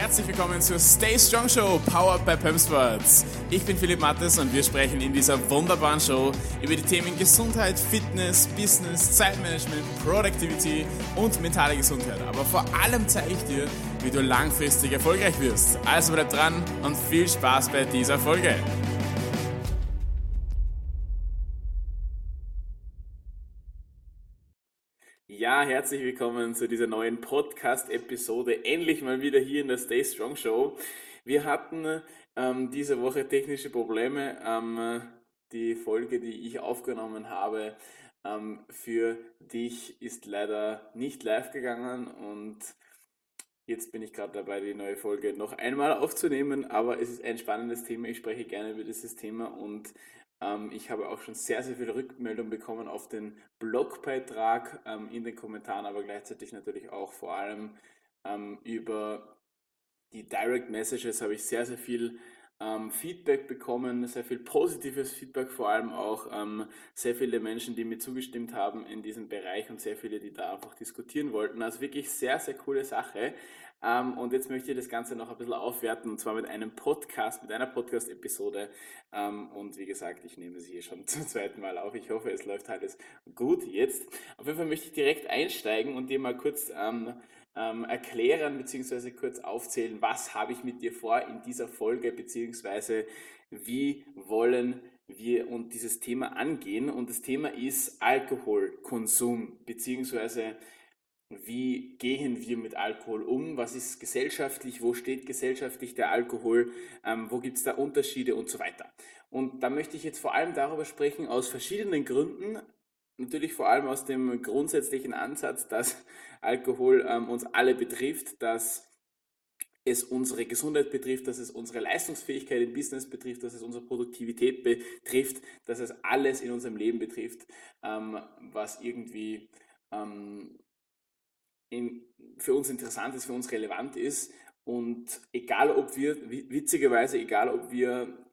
Herzlich willkommen zur Stay Strong Show, powered by Pump Sports. Ich bin Philipp Mattes und wir sprechen in dieser wunderbaren Show über die Themen Gesundheit, Fitness, Business, Zeitmanagement, Productivity und mentale Gesundheit. Aber vor allem zeige ich dir, wie du langfristig erfolgreich wirst. Also bleib dran und viel Spaß bei dieser Folge. Herzlich willkommen zu dieser neuen Podcast-Episode. Endlich mal wieder hier in der Stay Strong Show. Wir hatten ähm, diese Woche technische Probleme. Ähm, die Folge, die ich aufgenommen habe, ähm, für dich ist leider nicht live gegangen und jetzt bin ich gerade dabei, die neue Folge noch einmal aufzunehmen. Aber es ist ein spannendes Thema. Ich spreche gerne über dieses Thema und ich habe auch schon sehr, sehr viele Rückmeldungen bekommen auf den Blogbeitrag ähm, in den Kommentaren, aber gleichzeitig natürlich auch vor allem ähm, über die Direct Messages habe ich sehr, sehr viel Feedback bekommen, sehr viel positives Feedback, vor allem auch sehr viele Menschen, die mir zugestimmt haben in diesem Bereich und sehr viele, die da einfach diskutieren wollten. Also wirklich sehr, sehr coole Sache. Ähm, und jetzt möchte ich das Ganze noch ein bisschen aufwerten und zwar mit einem Podcast, mit einer Podcast-Episode. Ähm, und wie gesagt, ich nehme sie hier schon zum zweiten Mal auf. Ich hoffe, es läuft alles gut jetzt. Auf jeden Fall möchte ich direkt einsteigen und dir mal kurz ähm, erklären bzw. kurz aufzählen, was habe ich mit dir vor in dieser Folge bzw. wie wollen wir und dieses Thema angehen. Und das Thema ist Alkoholkonsum bzw wie gehen wir mit Alkohol um, was ist gesellschaftlich, wo steht gesellschaftlich der Alkohol, ähm, wo gibt es da Unterschiede und so weiter. Und da möchte ich jetzt vor allem darüber sprechen, aus verschiedenen Gründen, natürlich vor allem aus dem grundsätzlichen Ansatz, dass Alkohol ähm, uns alle betrifft, dass es unsere Gesundheit betrifft, dass es unsere Leistungsfähigkeit im Business betrifft, dass es unsere Produktivität betrifft, dass es alles in unserem Leben betrifft, ähm, was irgendwie ähm, in, für uns interessant ist, für uns relevant ist. Und egal ob wir, witzigerweise, egal ob wir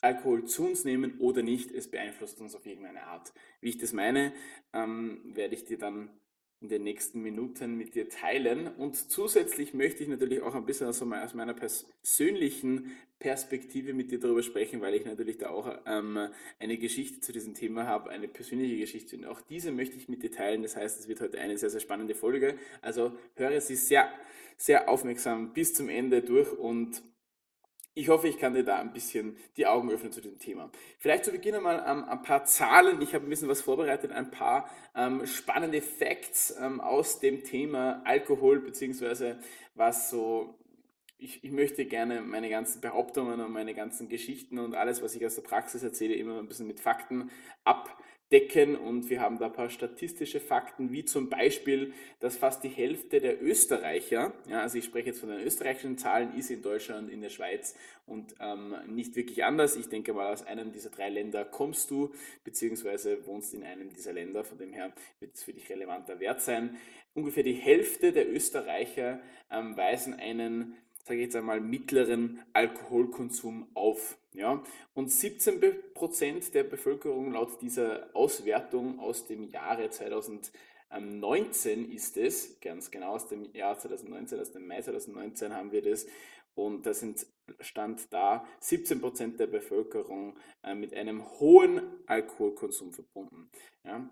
Alkohol zu uns nehmen oder nicht, es beeinflusst uns auf irgendeine Art. Wie ich das meine, ähm, werde ich dir dann in den nächsten Minuten mit dir teilen. Und zusätzlich möchte ich natürlich auch ein bisschen aus meiner persönlichen Perspektive mit dir darüber sprechen, weil ich natürlich da auch ähm, eine Geschichte zu diesem Thema habe, eine persönliche Geschichte. Und auch diese möchte ich mit dir teilen. Das heißt, es wird heute eine sehr, sehr spannende Folge. Also höre sie sehr, sehr aufmerksam bis zum Ende durch und ich hoffe, ich kann dir da ein bisschen die Augen öffnen zu dem Thema. Vielleicht zu Beginn einmal ähm, ein paar Zahlen. Ich habe ein bisschen was vorbereitet, ein paar ähm, spannende Facts ähm, aus dem Thema Alkohol, beziehungsweise was so ich, ich, möchte gerne meine ganzen Behauptungen und meine ganzen Geschichten und alles, was ich aus der Praxis erzähle, immer ein bisschen mit Fakten ab, decken und wir haben da ein paar statistische Fakten, wie zum Beispiel, dass fast die Hälfte der Österreicher, ja, also ich spreche jetzt von den österreichischen Zahlen, ist in Deutschland, in der Schweiz und ähm, nicht wirklich anders. Ich denke mal, aus einem dieser drei Länder kommst du, beziehungsweise wohnst in einem dieser Länder, von dem her wird es für dich relevanter Wert sein. Ungefähr die Hälfte der Österreicher ähm, weisen einen sage ich jetzt einmal, mittleren Alkoholkonsum auf. Ja? Und 17 Prozent der Bevölkerung laut dieser Auswertung aus dem Jahre 2019 ist es, ganz genau aus dem Jahr 2019, aus dem Mai 2019 haben wir das. Und da stand da 17 Prozent der Bevölkerung äh, mit einem hohen Alkoholkonsum verbunden. Ja?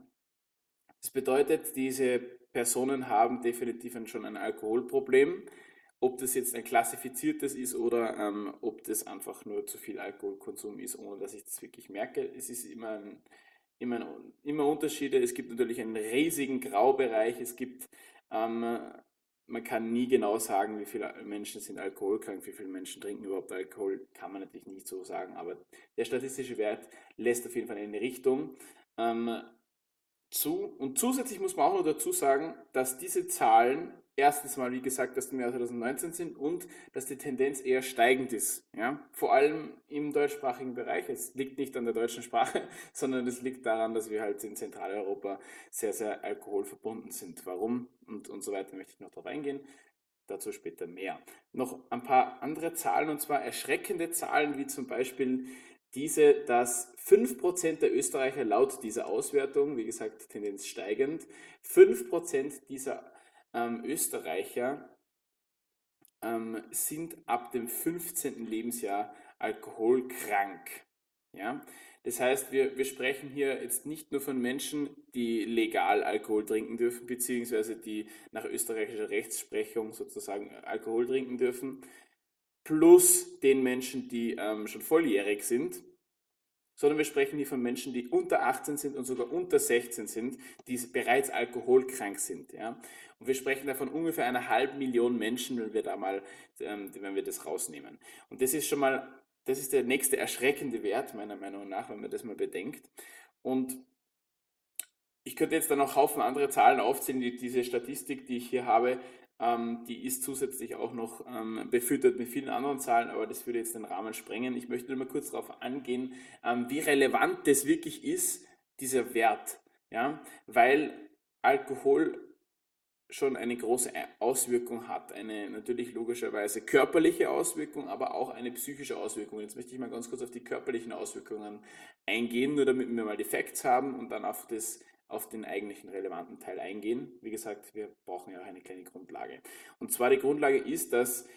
Das bedeutet, diese Personen haben definitiv schon ein Alkoholproblem ob das jetzt ein klassifiziertes ist oder ähm, ob das einfach nur zu viel Alkoholkonsum ist, ohne dass ich das wirklich merke. Es ist immer, ein, immer, ein, immer Unterschiede. Es gibt natürlich einen riesigen Graubereich. Es gibt, ähm, man kann nie genau sagen, wie viele Menschen sind alkoholkrank, wie viele Menschen trinken überhaupt Alkohol, kann man natürlich nicht so sagen. Aber der statistische Wert lässt auf jeden Fall in eine Richtung. Ähm, zu. Und zusätzlich muss man auch noch dazu sagen, dass diese Zahlen erstens mal, wie gesagt, dass die im Jahr 2019 sind und dass die Tendenz eher steigend ist. Ja? Vor allem im deutschsprachigen Bereich. Es liegt nicht an der deutschen Sprache, sondern es liegt daran, dass wir halt in Zentraleuropa sehr, sehr alkoholverbunden sind. Warum und, und so weiter möchte ich noch darauf eingehen. Dazu später mehr. Noch ein paar andere Zahlen, und zwar erschreckende Zahlen, wie zum Beispiel diese, dass 5% der Österreicher laut dieser Auswertung, wie gesagt, Tendenz steigend, 5% dieser ähm, Österreicher ähm, sind ab dem 15. Lebensjahr alkoholkrank. Ja? Das heißt, wir, wir sprechen hier jetzt nicht nur von Menschen, die legal Alkohol trinken dürfen, beziehungsweise die nach österreichischer Rechtsprechung sozusagen Alkohol trinken dürfen, plus den Menschen, die ähm, schon volljährig sind, sondern wir sprechen hier von Menschen, die unter 18 sind und sogar unter 16 sind, die bereits alkoholkrank sind. Ja? Und wir sprechen da von ungefähr einer halben Million Menschen, wenn wir da mal, ähm, wenn wir das rausnehmen. Und das ist schon mal, das ist der nächste erschreckende Wert, meiner Meinung nach, wenn man das mal bedenkt. Und ich könnte jetzt dann noch Haufen andere Zahlen aufzählen, die, diese Statistik, die ich hier habe, ähm, die ist zusätzlich auch noch ähm, befüttert mit vielen anderen Zahlen, aber das würde jetzt den Rahmen sprengen. Ich möchte nur mal kurz darauf angehen, ähm, wie relevant das wirklich ist, dieser Wert. Ja? Weil Alkohol schon eine große Auswirkung hat. Eine natürlich logischerweise körperliche Auswirkung, aber auch eine psychische Auswirkung. Jetzt möchte ich mal ganz kurz auf die körperlichen Auswirkungen eingehen, nur damit wir mal die Facts haben und dann auf das auf den eigentlichen relevanten Teil eingehen. Wie gesagt, wir brauchen ja auch eine kleine Grundlage. Und zwar die Grundlage ist, dass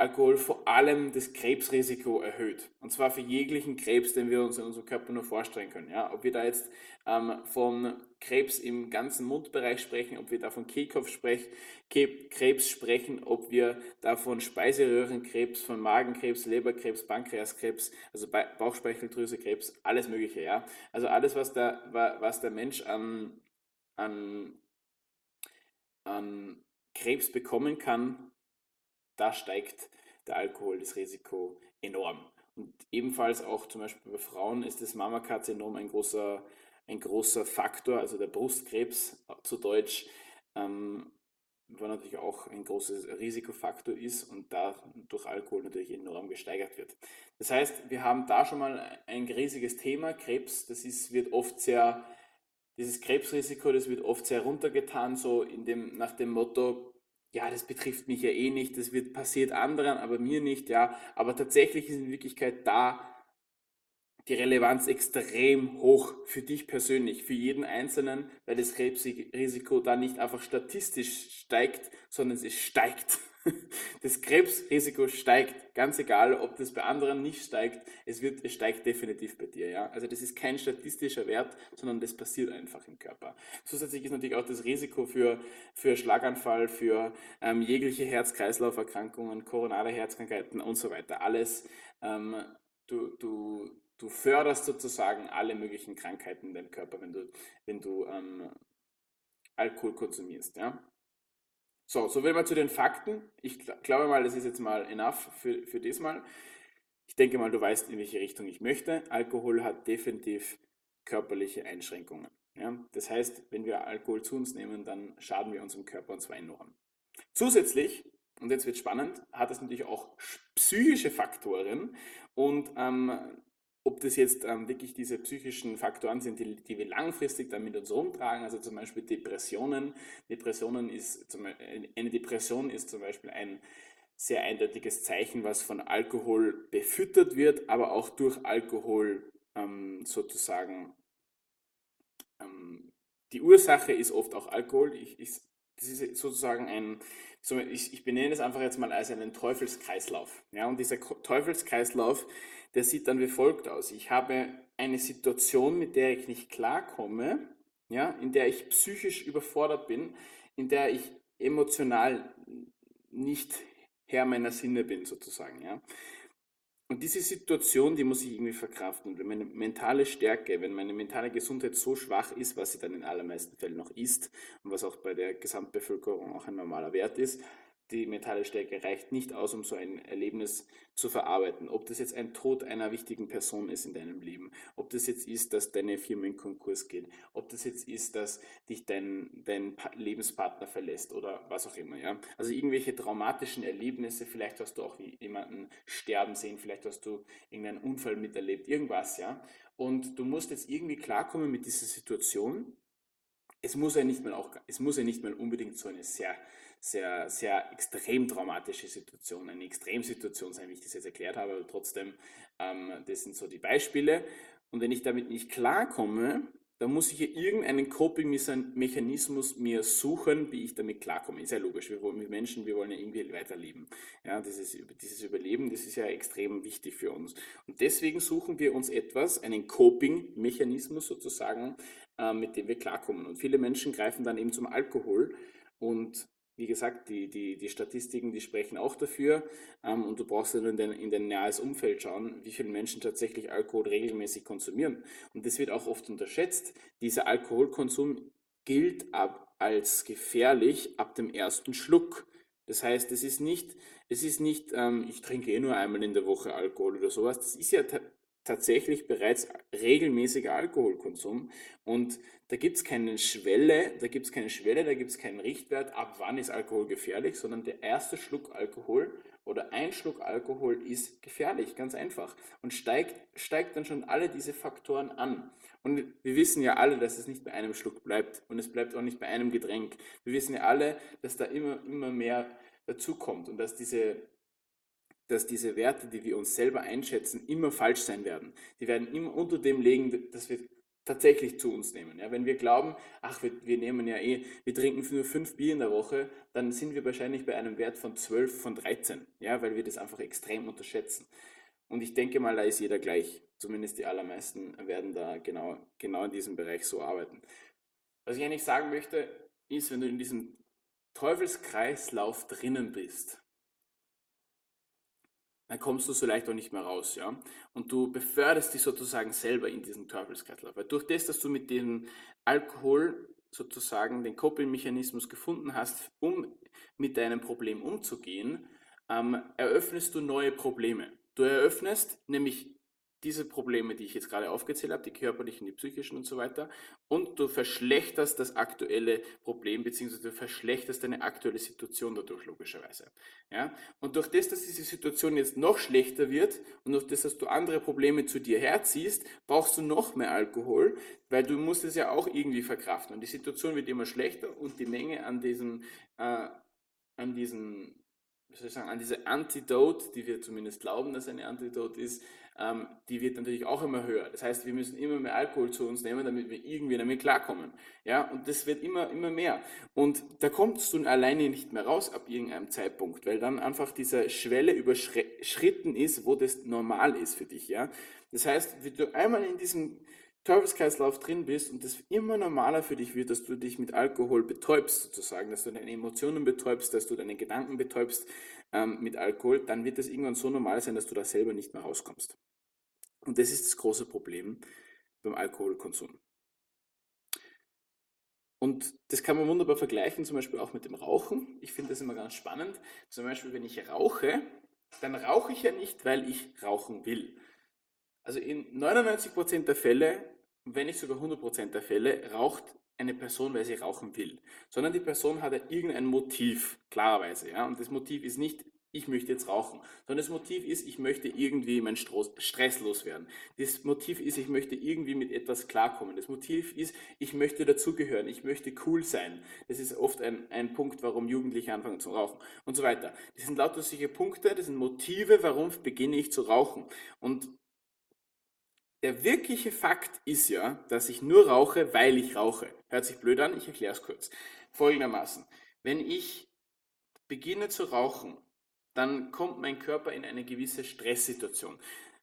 Alkohol vor allem das Krebsrisiko erhöht. Und zwar für jeglichen Krebs, den wir uns in unserem Körper nur vorstellen können. Ja, ob wir da jetzt ähm, von Krebs im ganzen Mundbereich sprechen, ob wir da von Kehlkopfkrebs sprechen, ob wir da von Speiseröhrenkrebs, von Magenkrebs, Leberkrebs, Pankreaskrebs, also Bauchspeicheldrüsekrebs, alles Mögliche. Ja, also alles, was der, was der Mensch an, an, an Krebs bekommen kann, da steigt der Alkohol, das Risiko enorm. Und ebenfalls auch zum Beispiel bei Frauen ist das Mammakarzinom ein großer, ein großer Faktor, also der Brustkrebs zu Deutsch, ähm, wo natürlich auch ein großes Risikofaktor ist und da durch Alkohol natürlich enorm gesteigert wird. Das heißt, wir haben da schon mal ein riesiges Thema. Krebs, das ist, wird oft sehr, dieses Krebsrisiko, das wird oft sehr runtergetan, so in dem, nach dem Motto, ja, das betrifft mich ja eh nicht, das wird passiert anderen, aber mir nicht, ja. Aber tatsächlich ist in Wirklichkeit da die Relevanz extrem hoch für dich persönlich, für jeden Einzelnen, weil das Krebsrisiko da nicht einfach statistisch steigt, sondern es steigt. Das Krebsrisiko steigt, ganz egal, ob das bei anderen nicht steigt, es, wird, es steigt definitiv bei dir. Ja? Also das ist kein statistischer Wert, sondern das passiert einfach im Körper. Zusätzlich ist natürlich auch das Risiko für, für Schlaganfall, für ähm, jegliche Herz-Kreislauf-Erkrankungen, koronale Herzkrankheiten und so weiter. Alles, ähm, du, du, du förderst sozusagen alle möglichen Krankheiten in deinem Körper, wenn du, wenn du ähm, Alkohol konsumierst. Ja? So, so viel mal zu den Fakten. Ich glaube mal, das ist jetzt mal enough für, für diesmal. Ich denke mal, du weißt, in welche Richtung ich möchte. Alkohol hat definitiv körperliche Einschränkungen. Ja? Das heißt, wenn wir Alkohol zu uns nehmen, dann schaden wir unserem Körper und zwar enorm. Zusätzlich, und jetzt wird spannend, hat es natürlich auch psychische Faktoren und ähm, ob das jetzt ähm, wirklich diese psychischen Faktoren sind, die, die, wir langfristig dann mit uns rumtragen, also zum Beispiel Depressionen. Depressionen ist zum, eine Depression ist zum Beispiel ein sehr eindeutiges Zeichen, was von Alkohol befüttert wird, aber auch durch Alkohol ähm, sozusagen. Ähm, die Ursache ist oft auch Alkohol. Ich, ich, das ist sozusagen ein, ich, ich benenne es einfach jetzt mal als einen Teufelskreislauf. Ja, und dieser Teufelskreislauf, der sieht dann wie folgt aus. Ich habe eine Situation, mit der ich nicht klarkomme, ja, in der ich psychisch überfordert bin, in der ich emotional nicht Herr meiner Sinne bin, sozusagen. Ja. Und diese Situation, die muss ich irgendwie verkraften. Wenn meine mentale Stärke, wenn meine mentale Gesundheit so schwach ist, was sie dann in allermeisten Fällen noch ist und was auch bei der Gesamtbevölkerung auch ein normaler Wert ist, die mentale Stärke reicht nicht aus, um so ein Erlebnis zu verarbeiten. Ob das jetzt ein Tod einer wichtigen Person ist in deinem Leben, ob das jetzt ist, dass deine Firma in Konkurs geht, ob das jetzt ist, dass dich dein, dein Lebenspartner verlässt oder was auch immer. Ja? Also irgendwelche traumatischen Erlebnisse, vielleicht hast du auch jemanden sterben sehen, vielleicht hast du irgendeinen Unfall miterlebt, irgendwas. ja. Und du musst jetzt irgendwie klarkommen mit dieser Situation. Es muss ja nicht mal auch, es muss ja nicht mal unbedingt so eine sehr sehr, sehr extrem traumatische Situation, eine Extremsituation sein, wie ich das jetzt erklärt habe, aber trotzdem, ähm, das sind so die Beispiele. Und wenn ich damit nicht klarkomme, da muss ich ja irgendeinen Coping-Mechanismus mir suchen, wie ich damit klarkomme. Ist ja logisch, wir, wollen, wir Menschen, wir wollen ja irgendwie weiterleben. Ja, dieses, dieses Überleben, das ist ja extrem wichtig für uns. Und deswegen suchen wir uns etwas, einen Coping-Mechanismus sozusagen, äh, mit dem wir klarkommen. Und viele Menschen greifen dann eben zum Alkohol und wie gesagt, die, die, die Statistiken, die sprechen auch dafür. Ähm, und du brauchst dann in dein, in dein nahes Umfeld schauen, wie viele Menschen tatsächlich Alkohol regelmäßig konsumieren. Und das wird auch oft unterschätzt. Dieser Alkoholkonsum gilt ab, als gefährlich ab dem ersten Schluck. Das heißt, es ist nicht, es ist nicht ähm, ich trinke eh nur einmal in der Woche Alkohol oder sowas. Das ist ja tatsächlich bereits regelmäßiger Alkoholkonsum. Und da gibt es keine Schwelle, da gibt es keine Schwelle, da gibt es keinen Richtwert, ab wann ist Alkohol gefährlich, sondern der erste Schluck Alkohol oder ein Schluck Alkohol ist gefährlich, ganz einfach. Und steigt, steigt dann schon alle diese Faktoren an. Und wir wissen ja alle, dass es nicht bei einem Schluck bleibt. Und es bleibt auch nicht bei einem Getränk. Wir wissen ja alle, dass da immer, immer mehr dazukommt und dass diese dass diese Werte, die wir uns selber einschätzen, immer falsch sein werden. Die werden immer unter dem liegen, dass wir tatsächlich zu uns nehmen. Ja, wenn wir glauben, ach, wir, wir, nehmen ja eh, wir trinken nur fünf Bier in der Woche, dann sind wir wahrscheinlich bei einem Wert von 12, von 13, ja, weil wir das einfach extrem unterschätzen. Und ich denke mal, da ist jeder gleich. Zumindest die allermeisten werden da genau, genau in diesem Bereich so arbeiten. Was ich eigentlich sagen möchte, ist, wenn du in diesem Teufelskreislauf drinnen bist, dann kommst du so leicht auch nicht mehr raus. Ja? Und du beförderst dich sozusagen selber in diesen Teufelskreislauf. Weil durch das, dass du mit dem Alkohol sozusagen den Coping-Mechanismus gefunden hast, um mit deinem Problem umzugehen, ähm, eröffnest du neue Probleme. Du eröffnest nämlich diese Probleme, die ich jetzt gerade aufgezählt habe, die körperlichen, die psychischen und so weiter, und du verschlechterst das aktuelle Problem, beziehungsweise du verschlechterst deine aktuelle Situation dadurch, logischerweise. Ja? Und durch das, dass diese Situation jetzt noch schlechter wird und durch das, dass du andere Probleme zu dir herziehst, brauchst du noch mehr Alkohol, weil du musst es ja auch irgendwie verkraften. Und die Situation wird immer schlechter und die Menge an diesen, äh, an diesen wie soll ich sagen, an diese Antidote, die wir zumindest glauben, dass eine Antidote ist, die wird natürlich auch immer höher. Das heißt, wir müssen immer mehr Alkohol zu uns nehmen, damit wir irgendwie damit klarkommen. Ja, und das wird immer, immer mehr. Und da kommst du alleine nicht mehr raus ab irgendeinem Zeitpunkt, weil dann einfach diese Schwelle überschritten ist, wo das normal ist für dich. Ja, das heißt, wenn du einmal in diesem Teufelskreislauf drin bist und es immer normaler für dich wird, dass du dich mit Alkohol betäubst, sozusagen, dass du deine Emotionen betäubst, dass du deine Gedanken betäubst ähm, mit Alkohol, dann wird es irgendwann so normal sein, dass du da selber nicht mehr rauskommst. Und das ist das große Problem beim Alkoholkonsum. Und das kann man wunderbar vergleichen, zum Beispiel auch mit dem Rauchen. Ich finde das immer ganz spannend. Zum Beispiel, wenn ich rauche, dann rauche ich ja nicht, weil ich rauchen will. Also in 99% der Fälle, wenn nicht sogar 100% der Fälle, raucht eine Person, weil sie rauchen will, sondern die Person hat ja irgendein Motiv, klarerweise. Ja? Und das Motiv ist nicht, ich möchte jetzt rauchen, sondern das Motiv ist, ich möchte irgendwie meinen Stress loswerden. Das Motiv ist, ich möchte irgendwie mit etwas klarkommen. Das Motiv ist, ich möchte dazugehören, ich möchte cool sein. Das ist oft ein, ein Punkt, warum Jugendliche anfangen zu rauchen und so weiter. Das sind lauter solche Punkte, das sind Motive, warum beginne ich zu rauchen. Und der wirkliche Fakt ist ja, dass ich nur rauche, weil ich rauche. Hört sich blöd an, ich erkläre es kurz. Folgendermaßen, wenn ich beginne zu rauchen, dann kommt mein Körper in eine gewisse Stresssituation,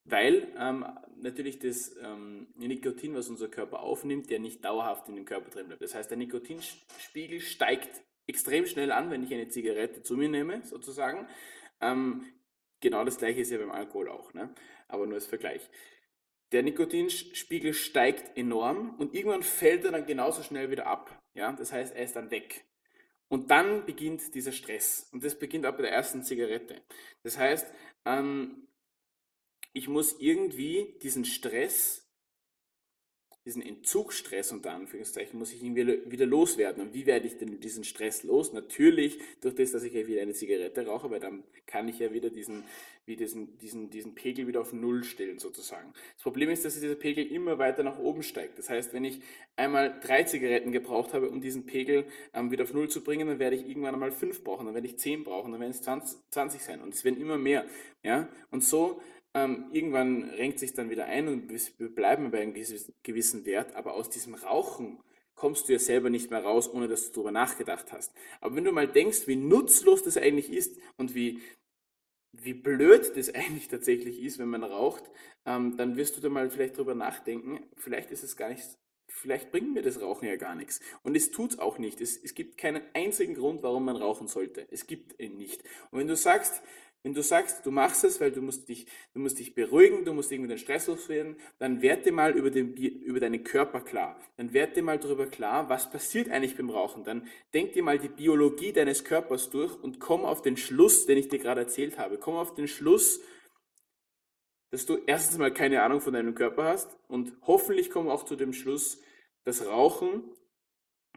weil ähm, natürlich das ähm, Nikotin, was unser Körper aufnimmt, der nicht dauerhaft in dem Körper drin bleibt. Das heißt, der Nikotinspiegel steigt extrem schnell an, wenn ich eine Zigarette zu mir nehme, sozusagen. Ähm, genau das gleiche ist ja beim Alkohol auch, ne? aber nur als Vergleich. Der Nikotinspiegel steigt enorm und irgendwann fällt er dann genauso schnell wieder ab. Ja? Das heißt, er ist dann weg. Und dann beginnt dieser Stress. Und das beginnt auch bei der ersten Zigarette. Das heißt, ähm, ich muss irgendwie diesen Stress diesen Entzugsstress unter Anführungszeichen muss ich ihn wieder loswerden. Und wie werde ich denn diesen Stress los? Natürlich durch das, dass ich ja wieder eine Zigarette rauche, weil dann kann ich ja wieder diesen, wie diesen, diesen, diesen Pegel wieder auf Null stellen sozusagen. Das Problem ist, dass dieser Pegel immer weiter nach oben steigt. Das heißt, wenn ich einmal drei Zigaretten gebraucht habe, um diesen Pegel ähm, wieder auf Null zu bringen, dann werde ich irgendwann einmal fünf brauchen, dann werde ich zehn brauchen, dann werden es 20, 20 sein und es werden immer mehr. Ja? Und so ähm, irgendwann renkt sich dann wieder ein und wir bleiben bei einem gewissen Wert, aber aus diesem Rauchen kommst du ja selber nicht mehr raus, ohne dass du darüber nachgedacht hast. Aber wenn du mal denkst, wie nutzlos das eigentlich ist und wie, wie blöd das eigentlich tatsächlich ist, wenn man raucht, ähm, dann wirst du da mal vielleicht drüber nachdenken, vielleicht ist es gar nicht, vielleicht bringt mir das Rauchen ja gar nichts. Und es tut es auch nicht. Es, es gibt keinen einzigen Grund, warum man rauchen sollte. Es gibt ihn nicht. Und wenn du sagst, wenn du sagst, du machst es, weil du musst dich, du musst dich beruhigen, du musst irgendwie den Stress loswerden, dann werd dir mal über, den, über deinen Körper klar. Dann werd dir mal darüber klar, was passiert eigentlich beim Rauchen. Dann denk dir mal die Biologie deines Körpers durch und komm auf den Schluss, den ich dir gerade erzählt habe. Komm auf den Schluss, dass du erstens mal keine Ahnung von deinem Körper hast und hoffentlich komm auch zu dem Schluss, dass Rauchen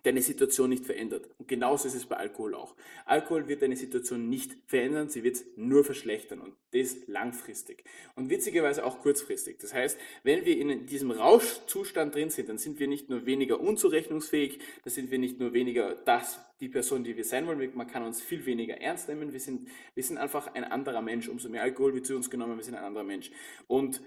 deine Situation nicht verändert. Und genauso ist es bei Alkohol auch. Alkohol wird deine Situation nicht verändern, sie wird es nur verschlechtern und das langfristig. Und witzigerweise auch kurzfristig. Das heißt, wenn wir in diesem Rauschzustand drin sind, dann sind wir nicht nur weniger unzurechnungsfähig, dann sind wir nicht nur weniger das, die Person, die wir sein wollen, man kann uns viel weniger ernst nehmen, wir sind, wir sind einfach ein anderer Mensch. Umso mehr Alkohol wird zu uns genommen, wir sind ein anderer Mensch. Und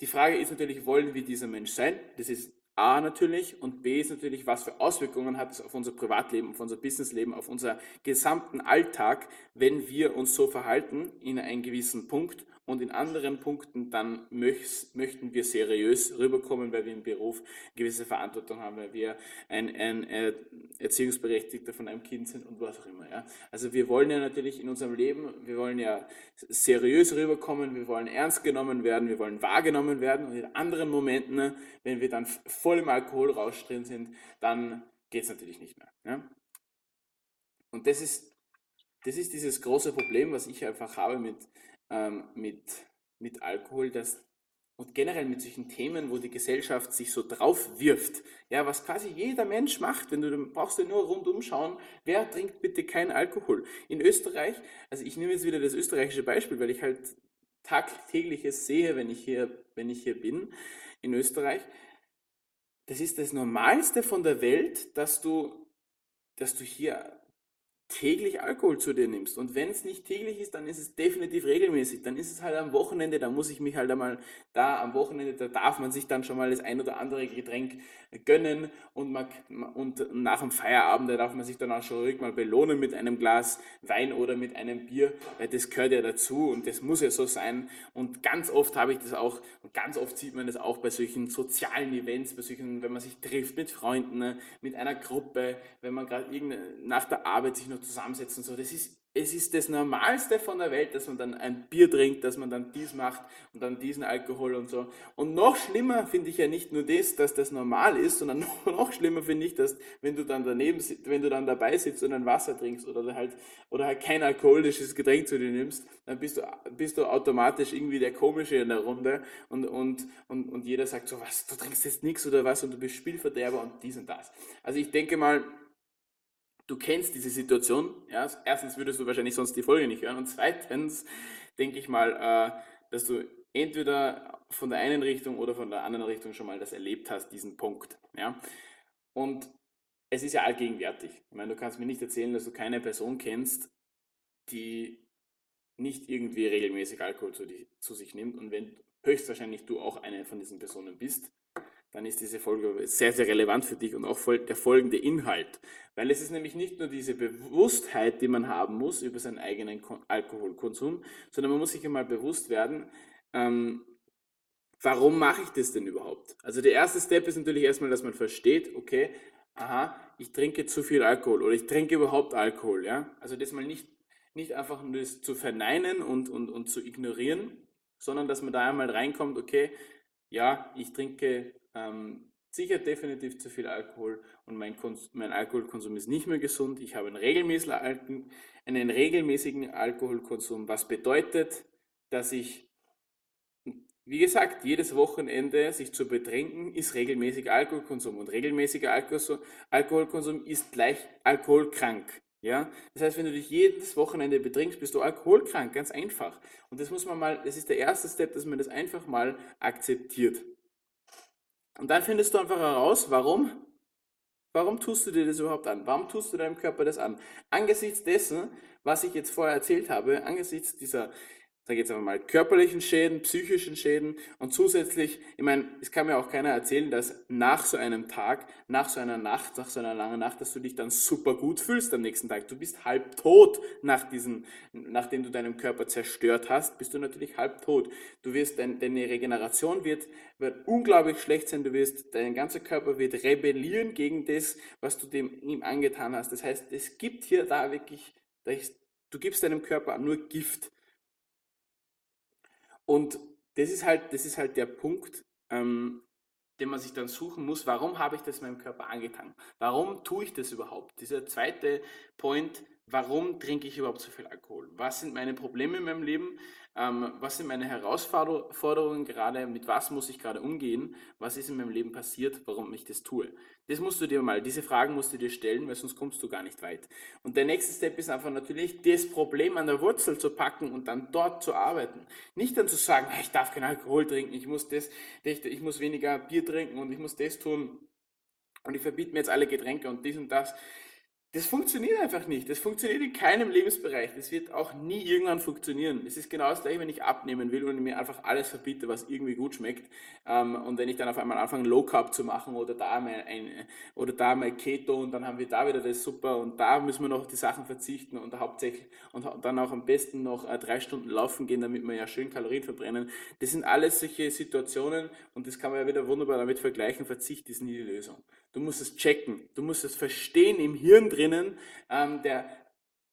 die Frage ist natürlich, wollen wir dieser Mensch sein? Das ist A natürlich und B ist natürlich, was für Auswirkungen hat es auf unser Privatleben, auf unser Businessleben, auf unser gesamten Alltag, wenn wir uns so verhalten in einem gewissen Punkt und in anderen Punkten dann möchten wir seriös rüberkommen, weil wir im Beruf gewisse Verantwortung haben, weil wir ein, ein Erziehungsberechtigter von einem Kind sind und was auch immer. Ja. Also wir wollen ja natürlich in unserem Leben, wir wollen ja seriös rüberkommen, wir wollen ernst genommen werden, wir wollen wahrgenommen werden und in anderen Momenten, wenn wir dann voll im Alkoholrausch drin sind, dann geht es natürlich nicht mehr. Ja. Und das ist, das ist dieses große Problem, was ich einfach habe mit, ähm, mit, mit Alkohol dass, und generell mit solchen Themen, wo die Gesellschaft sich so drauf wirft. Ja, was quasi jeder Mensch macht, wenn du brauchst du nur rundum schauen, wer trinkt bitte keinen Alkohol. In Österreich, also ich nehme jetzt wieder das österreichische Beispiel, weil ich halt tagtägliches sehe, wenn ich hier, wenn ich hier bin in Österreich. Das ist das Normalste von der Welt, dass du, dass du hier täglich Alkohol zu dir nimmst. Und wenn es nicht täglich ist, dann ist es definitiv regelmäßig. Dann ist es halt am Wochenende, da muss ich mich halt einmal da am Wochenende, da darf man sich dann schon mal das ein oder andere Getränk gönnen und, man, und nach dem Feierabend, da darf man sich dann auch schon ruhig mal belohnen mit einem Glas Wein oder mit einem Bier, weil das gehört ja dazu und das muss ja so sein. Und ganz oft habe ich das auch, und ganz oft sieht man das auch bei solchen sozialen Events, bei solchen, wenn man sich trifft mit Freunden, mit einer Gruppe, wenn man gerade nach der Arbeit sich noch zusammensetzt und so. Das ist es ist das Normalste von der Welt, dass man dann ein Bier trinkt, dass man dann dies macht und dann diesen Alkohol und so. Und noch schlimmer finde ich ja nicht nur das, dass das normal ist, sondern noch, noch schlimmer finde ich, dass wenn du dann daneben, wenn du dann dabei sitzt und ein Wasser trinkst oder halt, oder halt kein alkoholisches Getränk zu dir nimmst, dann bist du, bist du automatisch irgendwie der Komische in der Runde und, und, und, und jeder sagt so, was, du trinkst jetzt nichts oder was und du bist Spielverderber und dies und das. Also ich denke mal, du kennst diese Situation. Ja? Erstens würdest du wahrscheinlich sonst die Folge nicht hören. Und zweitens denke ich mal, äh, dass du entweder von der einen Richtung oder von der anderen Richtung schon mal das erlebt hast, diesen Punkt. Ja? Und es ist ja allgegenwärtig. Ich meine, du kannst mir nicht erzählen, dass du keine Person kennst, die nicht irgendwie regelmäßig Alkohol zu, die, zu sich nimmt. Und wenn höchstwahrscheinlich du auch eine von diesen Personen bist, dann ist diese Folge sehr, sehr relevant für dich und auch der folgende Inhalt. Weil es ist nämlich nicht nur diese Bewusstheit, die man haben muss über seinen eigenen Alkoholkonsum, sondern man muss sich einmal bewusst werden, ähm, warum mache ich das denn überhaupt? Also der erste Step ist natürlich erstmal, dass man versteht, okay, aha, ich trinke zu viel Alkohol oder ich trinke überhaupt Alkohol. Ja? Also das mal nicht, nicht einfach nur zu verneinen und, und, und zu ignorieren, sondern dass man da einmal reinkommt, okay, ja, ich trinke ähm, sicher definitiv zu viel Alkohol und mein, mein, Alkoholkonsum ist nicht mehr gesund. Ich habe einen regelmäßigen, einen regelmäßigen Alkoholkonsum, was bedeutet, dass ich, wie gesagt, jedes Wochenende sich zu betrinken, ist regelmäßiger Alkoholkonsum und regelmäßiger Alkoholkonsum ist gleich alkoholkrank. Ja? Das heißt, wenn du dich jedes Wochenende betrinkst, bist du alkoholkrank, ganz einfach. Und das muss man mal, das ist der erste Step, dass man das einfach mal akzeptiert. Und dann findest du einfach heraus, warum? Warum tust du dir das überhaupt an? Warum tust du deinem Körper das an? Angesichts dessen, was ich jetzt vorher erzählt habe, angesichts dieser, sage jetzt einfach mal, körperlichen Schäden, psychischen Schäden und zusätzlich, ich meine, es kann mir auch keiner erzählen, dass nach so einem Tag, nach so einer Nacht, nach so einer langen Nacht, dass du dich dann super gut fühlst am nächsten Tag. Du bist halb tot nach diesem, nachdem du deinen Körper zerstört hast, bist du natürlich halb tot. Du wirst, dein, deine Regeneration wird, wird unglaublich schlecht sein, du wirst, dein ganzer Körper wird rebellieren gegen das, was du dem, ihm angetan hast. Das heißt, es gibt hier da wirklich, du gibst deinem Körper nur Gift. Und das ist halt, das ist halt der Punkt, ähm, den man sich dann suchen muss, warum habe ich das meinem Körper angetan? Warum tue ich das überhaupt? Dieser zweite Point, warum trinke ich überhaupt so viel Alkohol? Was sind meine Probleme in meinem Leben? Ähm, was sind meine Herausforderungen gerade? Mit was muss ich gerade umgehen? Was ist in meinem Leben passiert, warum ich das tue? Das musst du dir mal, diese Fragen musst du dir stellen, weil sonst kommst du gar nicht weit. Und der nächste Step ist einfach natürlich, das Problem an der Wurzel zu packen und dann dort zu arbeiten. Nicht dann zu sagen, ich darf keinen Alkohol trinken, ich muss das, ich muss weniger Bier trinken und ich muss das tun und ich verbiete mir jetzt alle Getränke und dies und das. Das funktioniert einfach nicht. Das funktioniert in keinem Lebensbereich. Das wird auch nie irgendwann funktionieren. Es ist genau das gleiche, wenn ich abnehmen will und mir einfach alles verbiete, was irgendwie gut schmeckt. Ähm, und wenn ich dann auf einmal anfange, Low Carb zu machen oder da mal ein, oder da mal Keto und dann haben wir da wieder das super und da müssen wir noch die Sachen verzichten und hauptsächlich und dann auch am besten noch äh, drei Stunden laufen gehen, damit wir ja schön Kalorien verbrennen. Das sind alles solche Situationen und das kann man ja wieder wunderbar damit vergleichen. Verzicht ist nie die Lösung. Du musst es checken, du musst es verstehen im Hirn drinnen. Ähm, der,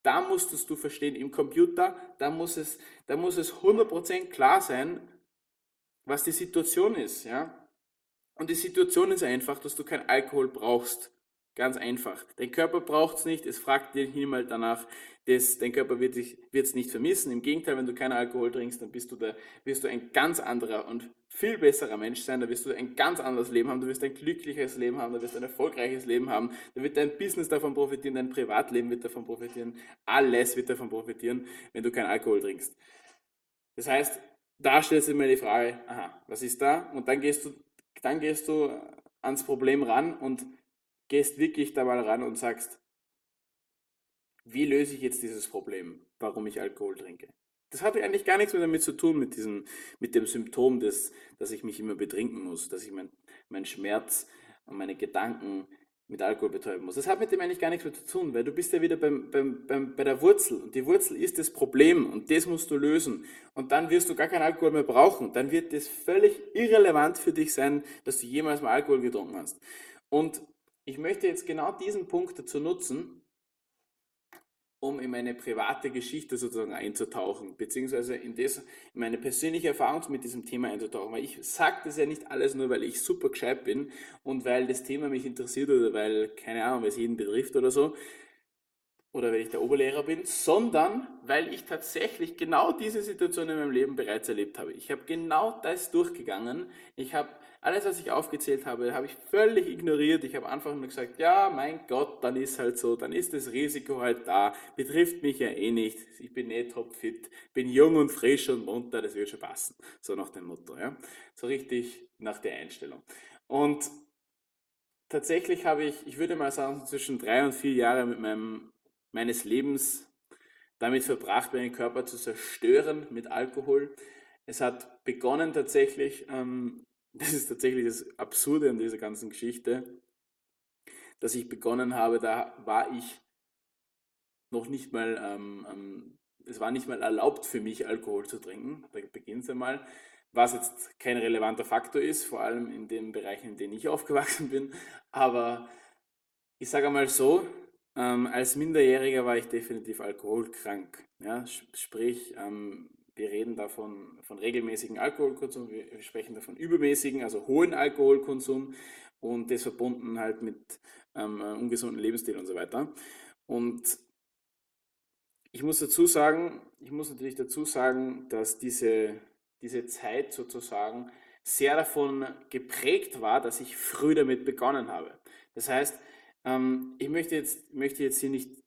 da musstest du verstehen im Computer, da muss es, da muss es 100% klar sein, was die Situation ist. Ja? Und die Situation ist einfach, dass du kein Alkohol brauchst. Ganz einfach. Dein Körper braucht es nicht, es fragt dir mal danach, das, dein Körper wird es nicht vermissen. Im Gegenteil, wenn du keinen Alkohol trinkst, dann bist du da, wirst du ein ganz anderer und viel besserer Mensch sein. Da wirst du ein ganz anderes Leben haben. Du wirst ein glückliches Leben haben. Du wirst ein erfolgreiches Leben haben. Da wird dein Business davon profitieren. Dein Privatleben wird davon profitieren. Alles wird davon profitieren, wenn du keinen Alkohol trinkst. Das heißt, da stellst du mir die Frage, aha, was ist da? Und dann gehst du, dann gehst du ans Problem ran und gehst wirklich da mal ran und sagst, wie löse ich jetzt dieses Problem, warum ich Alkohol trinke? Das hat eigentlich gar nichts mehr damit zu tun, mit, diesem, mit dem Symptom, des, dass ich mich immer betrinken muss, dass ich meinen mein Schmerz und meine Gedanken mit Alkohol betäuben muss. Das hat mit dem eigentlich gar nichts mehr zu tun, weil du bist ja wieder beim, beim, beim, bei der Wurzel und die Wurzel ist das Problem und das musst du lösen und dann wirst du gar keinen Alkohol mehr brauchen. Dann wird das völlig irrelevant für dich sein, dass du jemals mal Alkohol getrunken hast. Und ich möchte jetzt genau diesen Punkt dazu nutzen, um in meine private Geschichte sozusagen einzutauchen, beziehungsweise in, das, in meine persönliche Erfahrung mit diesem Thema einzutauchen. Weil ich sage das ja nicht alles nur, weil ich super gescheit bin und weil das Thema mich interessiert oder weil, keine Ahnung, weil es jeden betrifft oder so, oder weil ich der Oberlehrer bin, sondern weil ich tatsächlich genau diese Situation in meinem Leben bereits erlebt habe. Ich habe genau das durchgegangen. Ich habe alles, was ich aufgezählt habe, habe ich völlig ignoriert. Ich habe einfach nur gesagt, ja, mein Gott, dann ist halt so, dann ist das Risiko halt da. Betrifft mich ja eh nicht. Ich bin eh topfit, bin jung und frisch und munter, das wird schon passen. So nach dem Motto, ja. So richtig nach der Einstellung. Und tatsächlich habe ich, ich würde mal sagen, zwischen drei und vier Jahre mit meinem, meines Lebens damit verbracht, meinen Körper zu zerstören mit Alkohol. Es hat begonnen tatsächlich ähm, das ist tatsächlich das Absurde an dieser ganzen Geschichte, dass ich begonnen habe, da war ich noch nicht mal, ähm, ähm, es war nicht mal erlaubt für mich, Alkohol zu trinken. Da beginnt es einmal. Was jetzt kein relevanter Faktor ist, vor allem in den Bereichen, in denen ich aufgewachsen bin. Aber ich sage einmal so, ähm, als Minderjähriger war ich definitiv alkoholkrank. Ja? Sprich, ähm, wir reden davon von regelmäßigen Alkoholkonsum, wir sprechen davon übermäßigen, also hohen Alkoholkonsum und das verbunden halt mit ähm, ungesunden Lebensstil und so weiter. Und ich muss dazu sagen, ich muss natürlich dazu sagen, dass diese, diese Zeit sozusagen sehr davon geprägt war, dass ich früh damit begonnen habe. Das heißt, ähm, ich möchte jetzt, möchte jetzt hier nicht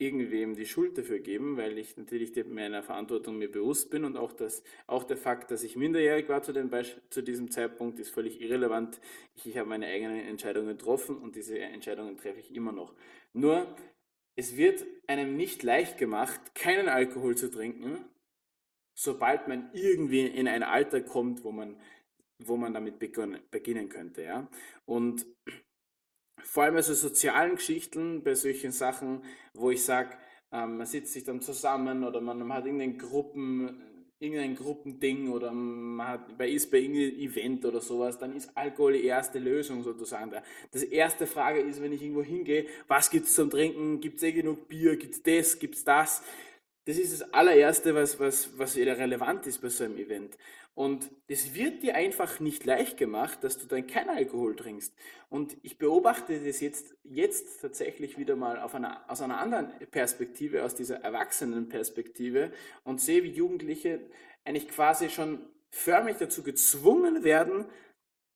irgendwem die Schuld dafür geben, weil ich natürlich meiner Verantwortung mir bewusst bin und auch, das, auch der Fakt, dass ich minderjährig war zu, zu diesem Zeitpunkt, ist völlig irrelevant. Ich, ich habe meine eigenen Entscheidungen getroffen und diese Entscheidungen treffe ich immer noch. Nur, es wird einem nicht leicht gemacht, keinen Alkohol zu trinken, sobald man irgendwie in ein Alter kommt, wo man, wo man damit beginnen könnte. Ja? Und vor allem also sozialen Geschichten, bei solchen Sachen, wo ich sage, ähm, man sitzt sich dann zusammen oder man, hat irgendeinen Gruppen, irgendein Gruppending oder man hat, bei, ist bei irgendeinem Event oder sowas, dann ist Alkohol die erste Lösung sozusagen. Das erste Frage ist, wenn ich irgendwo hingehe, was gibt es zum Trinken? Gibt es eh genug Bier? Gibt es das? Gibt es das? Das ist das allererste, was, was, was relevant ist bei so einem Event. Und es wird dir einfach nicht leicht gemacht, dass du dann kein Alkohol trinkst. Und ich beobachte das jetzt, jetzt tatsächlich wieder mal einer, aus einer anderen Perspektive, aus dieser Erwachsenenperspektive und sehe, wie Jugendliche eigentlich quasi schon förmlich dazu gezwungen werden,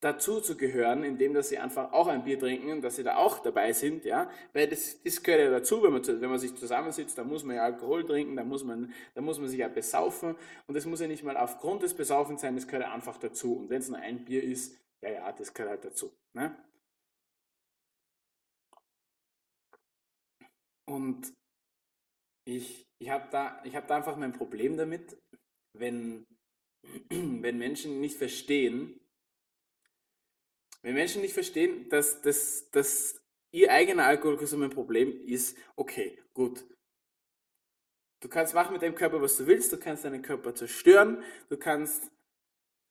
dazu zu gehören, indem dass sie einfach auch ein Bier trinken, dass sie da auch dabei sind, ja, weil das, das gehört ja dazu, wenn man, wenn man sich zusammensitzt, da muss man ja Alkohol trinken, da muss man, da muss man sich ja besaufen. Und das muss ja nicht mal aufgrund des Besaufens sein, das gehört ja einfach dazu. Und wenn es nur ein Bier ist, ja, ja, das gehört halt dazu, ne? Und ich, ich habe da, hab da einfach mein Problem damit, wenn, wenn Menschen nicht verstehen, wenn Menschen nicht verstehen, dass, dass, dass ihr eigener Alkoholkonsum ein Problem ist, okay, gut. Du kannst machen mit deinem Körper, was du willst, du kannst deinen Körper zerstören, du kannst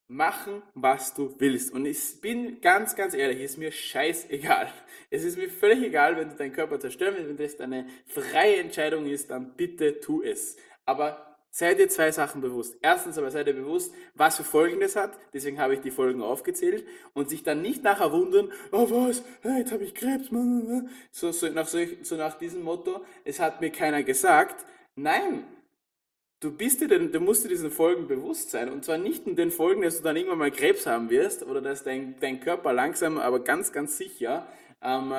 machen, was du willst. Und ich bin ganz, ganz ehrlich, ist mir scheißegal. Es ist mir völlig egal, wenn du deinen Körper zerstören willst, wenn das deine freie Entscheidung ist, dann bitte tu es. Aber Seid ihr zwei Sachen bewusst. Erstens aber seid ihr bewusst, was für Folgen das hat. Deswegen habe ich die Folgen aufgezählt. Und sich dann nicht nachher wundern, oh was, jetzt habe ich Krebs. So, so, nach, so, so nach diesem Motto, es hat mir keiner gesagt. Nein, du, bist dir denn, du musst dir diesen Folgen bewusst sein. Und zwar nicht in den Folgen, dass du dann irgendwann mal Krebs haben wirst oder dass dein, dein Körper langsam, aber ganz, ganz sicher ähm,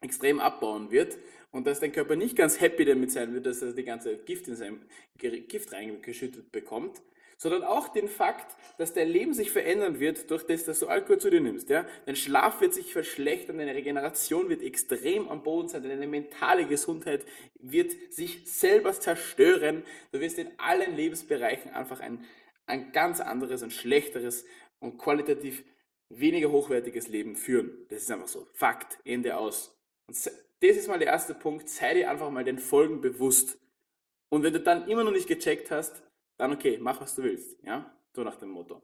extrem abbauen wird und dass dein Körper nicht ganz happy damit sein wird, dass er die ganze Gift in sein Gift reingeschüttet bekommt, sondern auch den Fakt, dass dein Leben sich verändern wird durch das, dass du Alkohol zu dir nimmst. Ja? Dein Schlaf wird sich verschlechtern, deine Regeneration wird extrem am Boden sein, deine mentale Gesundheit wird sich selber zerstören. Du wirst in allen Lebensbereichen einfach ein, ein ganz anderes, ein schlechteres und qualitativ weniger hochwertiges Leben führen. Das ist einfach so. Fakt. Ende aus. Und das ist mal der erste Punkt. Sei dir einfach mal den Folgen bewusst. Und wenn du dann immer noch nicht gecheckt hast, dann okay, mach was du willst. Ja, so nach dem Motto.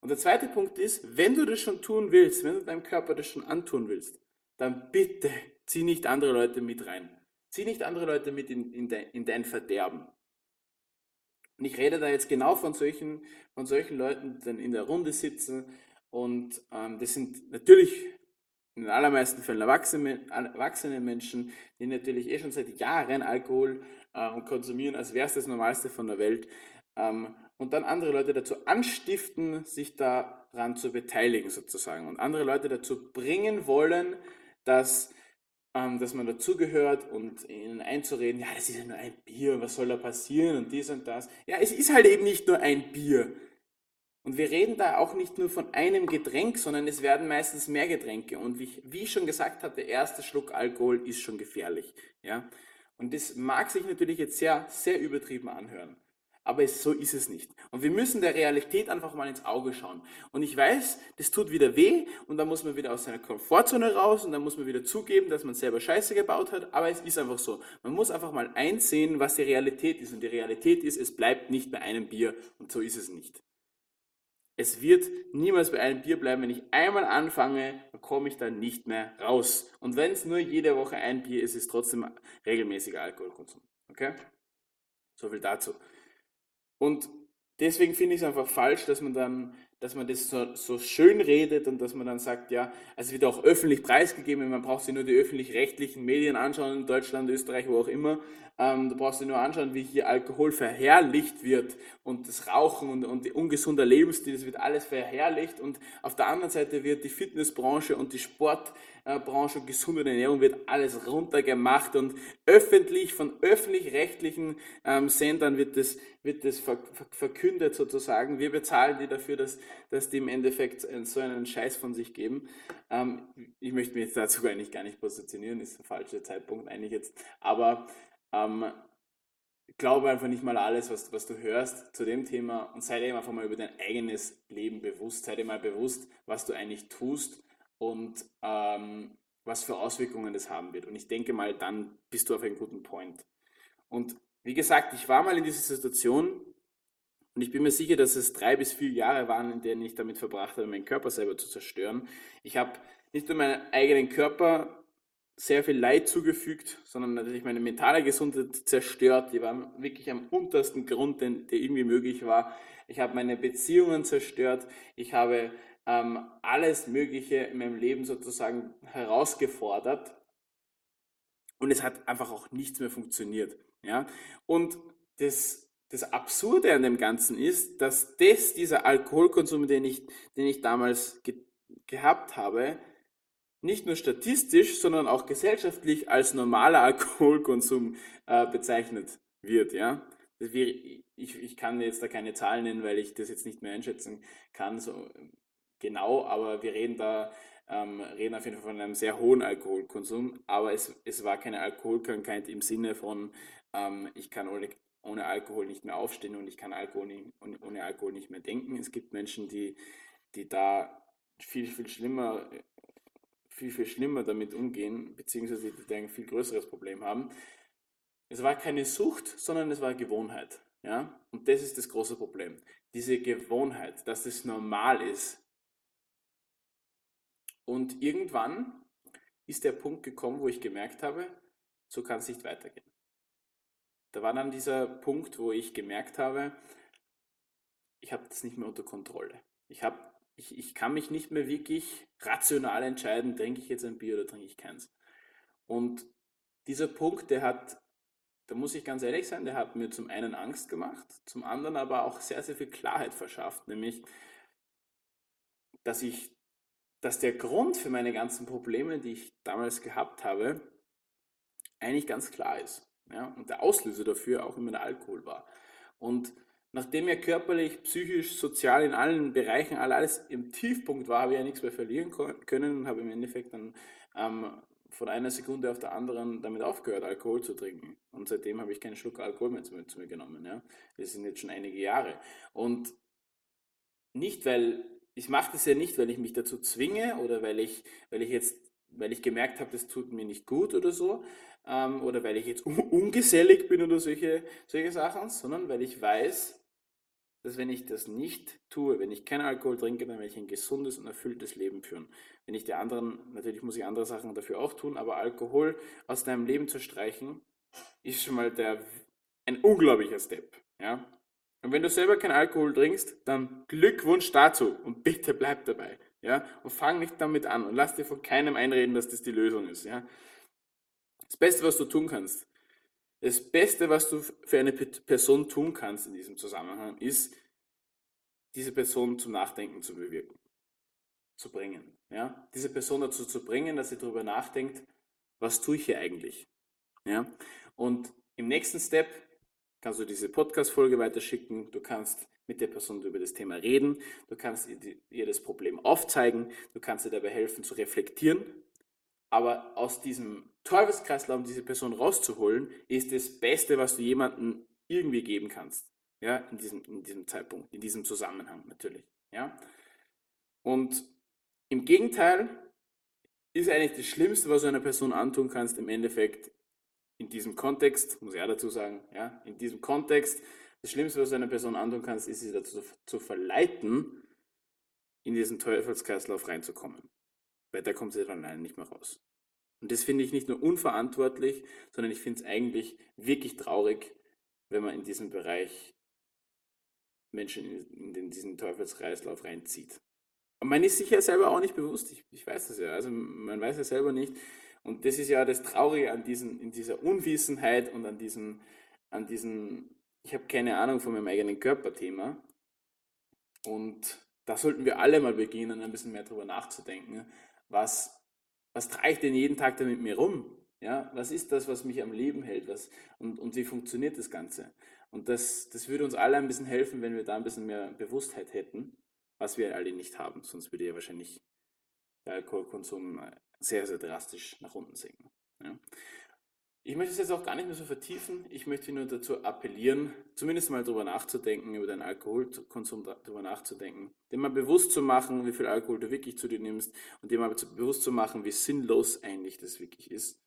Und der zweite Punkt ist, wenn du das schon tun willst, wenn du deinem Körper das schon antun willst, dann bitte zieh nicht andere Leute mit rein. Zieh nicht andere Leute mit in, in, de, in dein Verderben. Und ich rede da jetzt genau von solchen, von solchen Leuten, die dann in der Runde sitzen. Und ähm, das sind natürlich in den allermeisten Fällen erwachsene, erwachsene Menschen, die natürlich eh schon seit Jahren Alkohol äh, konsumieren, als wäre es das Normalste von der Welt. Ähm, und dann andere Leute dazu anstiften, sich daran zu beteiligen sozusagen. Und andere Leute dazu bringen wollen, dass, ähm, dass man dazugehört und ihnen einzureden, ja, das ist ja nur ein Bier, was soll da passieren und dies und das. Ja, es ist halt eben nicht nur ein Bier. Und wir reden da auch nicht nur von einem Getränk, sondern es werden meistens mehr Getränke. Und wie, wie ich schon gesagt habe, der erste Schluck Alkohol ist schon gefährlich. Ja? Und das mag sich natürlich jetzt sehr, sehr übertrieben anhören. Aber es, so ist es nicht. Und wir müssen der Realität einfach mal ins Auge schauen. Und ich weiß, das tut wieder weh und dann muss man wieder aus seiner Komfortzone raus und dann muss man wieder zugeben, dass man selber Scheiße gebaut hat. Aber es ist einfach so. Man muss einfach mal einsehen, was die Realität ist. Und die Realität ist, es bleibt nicht bei einem Bier. Und so ist es nicht. Es wird niemals bei einem Bier bleiben. Wenn ich einmal anfange, komme ich da nicht mehr raus. Und wenn es nur jede Woche ein Bier ist, ist es trotzdem regelmäßiger Alkoholkonsum. Okay? So viel dazu. Und deswegen finde ich es einfach falsch, dass man dann, dass man das so, so, schön redet und dass man dann sagt, ja, also es wird auch öffentlich preisgegeben, man braucht sich nur die öffentlich-rechtlichen Medien anschauen, in Deutschland, Österreich, wo auch immer, ähm, du brauchst dir nur anschauen, wie hier Alkohol verherrlicht wird und das Rauchen und, und der ungesunde Lebensstil, das wird alles verherrlicht und auf der anderen Seite wird die Fitnessbranche und die Sportbranche und gesunde Ernährung wird alles runtergemacht und öffentlich, von öffentlich-rechtlichen ähm, Sendern wird das, wird das ver, ver, verkündet sozusagen. Wir bezahlen die dafür, dass, dass die im Endeffekt so einen Scheiß von sich geben. Ähm, ich möchte mich jetzt dazu eigentlich gar nicht positionieren, ist der falsche Zeitpunkt eigentlich jetzt, aber ähm, glaube einfach nicht mal alles, was, was du hörst zu dem Thema und sei dir einfach mal über dein eigenes Leben bewusst. Sei dir mal bewusst, was du eigentlich tust und ähm, was für Auswirkungen das haben wird. Und ich denke mal, dann bist du auf einem guten Point. Und wie gesagt, ich war mal in dieser Situation und ich bin mir sicher, dass es drei bis vier Jahre waren, in denen ich damit verbracht habe, meinen Körper selber zu zerstören. Ich habe nicht nur meinen eigenen Körper sehr viel Leid zugefügt, sondern natürlich meine mentale Gesundheit zerstört. Die war wirklich am untersten Grund, der irgendwie möglich war. Ich habe meine Beziehungen zerstört. Ich habe ähm, alles Mögliche in meinem Leben sozusagen herausgefordert. Und es hat einfach auch nichts mehr funktioniert. Ja? Und das, das Absurde an dem Ganzen ist, dass das, dieser Alkoholkonsum, den ich, den ich damals ge gehabt habe, nicht nur statistisch, sondern auch gesellschaftlich als normaler Alkoholkonsum äh, bezeichnet wird. Ja? Ich, ich kann jetzt da keine Zahlen nennen, weil ich das jetzt nicht mehr einschätzen kann so genau, aber wir reden da ähm, reden auf jeden Fall von einem sehr hohen Alkoholkonsum, aber es, es war keine Alkoholkrankheit im Sinne von, ähm, ich kann ohne, ohne Alkohol nicht mehr aufstehen und ich kann Alkohol nicht, ohne Alkohol nicht mehr denken. Es gibt Menschen, die, die da viel, viel schlimmer viel, viel schlimmer damit umgehen, beziehungsweise die ein viel größeres Problem haben. Es war keine Sucht, sondern es war Gewohnheit. Ja? Und das ist das große Problem. Diese Gewohnheit, dass es normal ist. Und irgendwann ist der Punkt gekommen, wo ich gemerkt habe, so kann es nicht weitergehen. Da war dann dieser Punkt, wo ich gemerkt habe, ich habe das nicht mehr unter Kontrolle. Ich habe ich, ich kann mich nicht mehr wirklich rational entscheiden, trinke ich jetzt ein Bier oder trinke ich keins. Und dieser Punkt, der hat, da muss ich ganz ehrlich sein, der hat mir zum einen Angst gemacht, zum anderen aber auch sehr, sehr viel Klarheit verschafft, nämlich, dass ich, dass der Grund für meine ganzen Probleme, die ich damals gehabt habe, eigentlich ganz klar ist. Ja? Und der Auslöser dafür auch immer der Alkohol war. Und nachdem er körperlich, psychisch, sozial in allen Bereichen alles im Tiefpunkt war, habe ich ja nichts mehr verlieren können und habe im Endeffekt dann ähm, von einer Sekunde auf der anderen damit aufgehört, Alkohol zu trinken. Und seitdem habe ich keinen Schluck Alkohol mehr zu, zu mir genommen. Ja. Das sind jetzt schon einige Jahre. Und nicht, weil ich mache das ja nicht, weil ich mich dazu zwinge oder weil ich, weil ich jetzt, weil ich gemerkt habe, das tut mir nicht gut oder so, ähm, oder weil ich jetzt un ungesellig bin oder solche, solche Sachen, sondern weil ich weiß, dass wenn ich das nicht tue, wenn ich keinen Alkohol trinke, dann werde ich ein gesundes und erfülltes Leben führen. Wenn ich die anderen, natürlich muss ich andere Sachen dafür auch tun, aber Alkohol aus deinem Leben zu streichen, ist schon mal der, ein unglaublicher Step. Ja? Und wenn du selber keinen Alkohol trinkst, dann Glückwunsch dazu und bitte bleib dabei. Ja? Und fang nicht damit an und lass dir von keinem einreden, dass das die Lösung ist. Ja? Das Beste, was du tun kannst, das Beste, was du für eine Person tun kannst in diesem Zusammenhang, ist, diese Person zum Nachdenken zu bewirken, zu bringen. Ja? Diese Person dazu zu bringen, dass sie darüber nachdenkt, was tue ich hier eigentlich. Ja? Und im nächsten Step kannst du diese Podcast-Folge weiterschicken, du kannst mit der Person über das Thema reden, du kannst ihr das Problem aufzeigen, du kannst ihr dabei helfen zu reflektieren, aber aus diesem Teufelskreislauf, um diese Person rauszuholen, ist das Beste, was du jemandem irgendwie geben kannst. Ja, in diesem, in diesem Zeitpunkt, in diesem Zusammenhang natürlich. Ja. Und im Gegenteil ist eigentlich das Schlimmste, was du einer Person antun kannst, im Endeffekt in diesem Kontext, muss ich auch dazu sagen, ja, in diesem Kontext, das Schlimmste, was du einer Person antun kannst, ist sie dazu zu verleiten, in diesen Teufelskreislauf reinzukommen. Weil da kommt sie dann alleine nicht mehr raus. Und das finde ich nicht nur unverantwortlich, sondern ich finde es eigentlich wirklich traurig, wenn man in diesem Bereich Menschen in, in diesen Teufelskreislauf reinzieht. Und man ist sich ja selber auch nicht bewusst, ich, ich weiß das ja, also man weiß ja selber nicht. Und das ist ja das Traurige an diesen, in dieser Unwissenheit und an diesem, an diesem, ich habe keine Ahnung von meinem eigenen Körperthema. Und da sollten wir alle mal beginnen, ein bisschen mehr darüber nachzudenken, was was trage ich denn jeden Tag da mit mir rum? Ja, was ist das, was mich am Leben hält? Was, und, und wie funktioniert das Ganze? Und das, das würde uns alle ein bisschen helfen, wenn wir da ein bisschen mehr Bewusstheit hätten, was wir alle nicht haben. Sonst würde ja wahrscheinlich der Alkoholkonsum sehr, sehr drastisch nach unten sinken. Ja. Ich möchte es jetzt auch gar nicht mehr so vertiefen. Ich möchte nur dazu appellieren, zumindest mal darüber nachzudenken, über deinen Alkoholkonsum darüber nachzudenken, dir mal bewusst zu machen, wie viel Alkohol du wirklich zu dir nimmst und dir mal bewusst zu machen, wie sinnlos eigentlich das wirklich ist.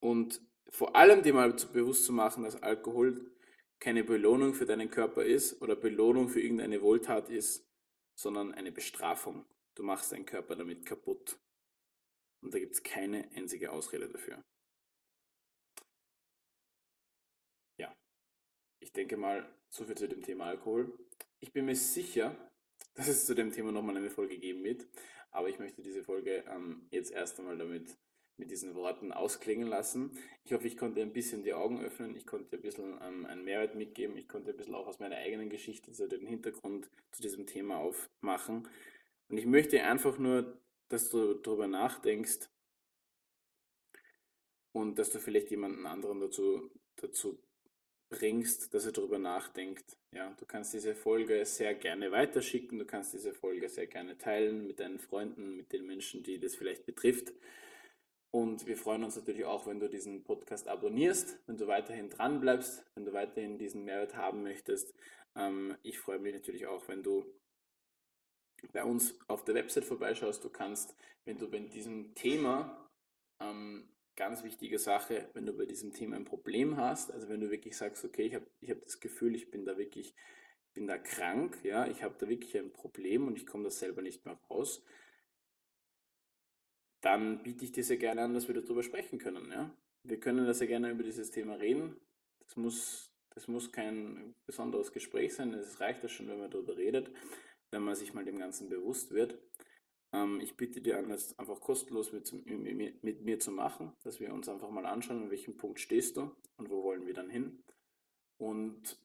Und vor allem dir mal bewusst zu machen, dass Alkohol keine Belohnung für deinen Körper ist oder Belohnung für irgendeine Wohltat ist, sondern eine Bestrafung. Du machst deinen Körper damit kaputt. Und da gibt es keine einzige Ausrede dafür. Ja, ich denke mal, so viel zu dem Thema Alkohol. Ich bin mir sicher, dass es zu dem Thema nochmal eine Folge geben wird, aber ich möchte diese Folge ähm, jetzt erst einmal damit mit diesen Worten ausklingen lassen. Ich hoffe, ich konnte ein bisschen die Augen öffnen, ich konnte ein bisschen ähm, einen Mehrwert mitgeben, ich konnte ein bisschen auch aus meiner eigenen Geschichte so den Hintergrund zu diesem Thema aufmachen. Und ich möchte einfach nur, dass du darüber nachdenkst und dass du vielleicht jemanden anderen dazu, dazu bringst, dass er darüber nachdenkt. Ja, du kannst diese Folge sehr gerne weiterschicken, du kannst diese Folge sehr gerne teilen mit deinen Freunden, mit den Menschen, die das vielleicht betrifft. Und wir freuen uns natürlich auch, wenn du diesen Podcast abonnierst, wenn du weiterhin dran bleibst, wenn du weiterhin diesen Mehrwert haben möchtest. Ähm, ich freue mich natürlich auch, wenn du bei uns auf der Website vorbeischaust. Du kannst, wenn du bei diesem Thema, ähm, ganz wichtige Sache, wenn du bei diesem Thema ein Problem hast, also wenn du wirklich sagst, okay, ich habe ich hab das Gefühl, ich bin da wirklich, ich bin da krank, ja, ich habe da wirklich ein Problem und ich komme da selber nicht mehr raus, dann biete ich dir sehr gerne an, dass wir darüber sprechen können. Ja? Wir können da sehr gerne über dieses Thema reden. Das muss, das muss kein besonderes Gespräch sein. Es reicht ja schon, wenn man darüber redet, wenn man sich mal dem Ganzen bewusst wird. Ähm, ich bitte dir an, das einfach kostenlos mit, mit, mir zu machen, dass wir uns einfach mal anschauen, an welchem Punkt stehst du und wo wollen wir dann hin. Und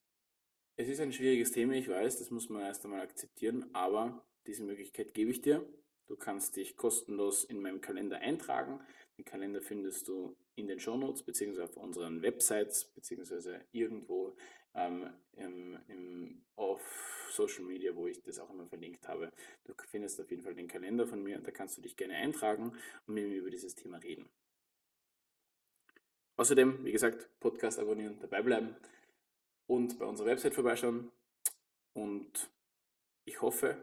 es ist ein schwieriges Thema, ich weiß, das muss man erst einmal akzeptieren, aber diese Möglichkeit gebe ich dir. Du kannst dich kostenlos in meinem Kalender eintragen. Den Kalender findest du in den Shownotes beziehungsweise auf unseren Websites beziehungsweise irgendwo ähm, im, im, auf Social Media, wo ich das auch immer verlinkt habe. Du findest auf jeden Fall den Kalender von mir, da kannst du dich gerne eintragen und mit mir über dieses Thema reden. Außerdem, wie gesagt, Podcast abonnieren, dabei bleiben und bei unserer Website vorbeischauen. Und ich hoffe,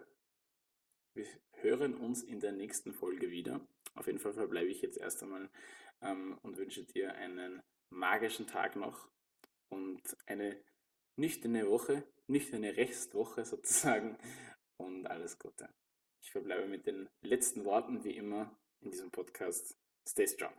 wir hören uns in der nächsten Folge wieder. Auf jeden Fall verbleibe ich jetzt erst einmal ähm, und wünsche dir einen magischen Tag noch und eine nüchterne Woche, nüchterne Restwoche sozusagen und alles Gute. Ich verbleibe mit den letzten Worten wie immer in diesem Podcast. Stay strong.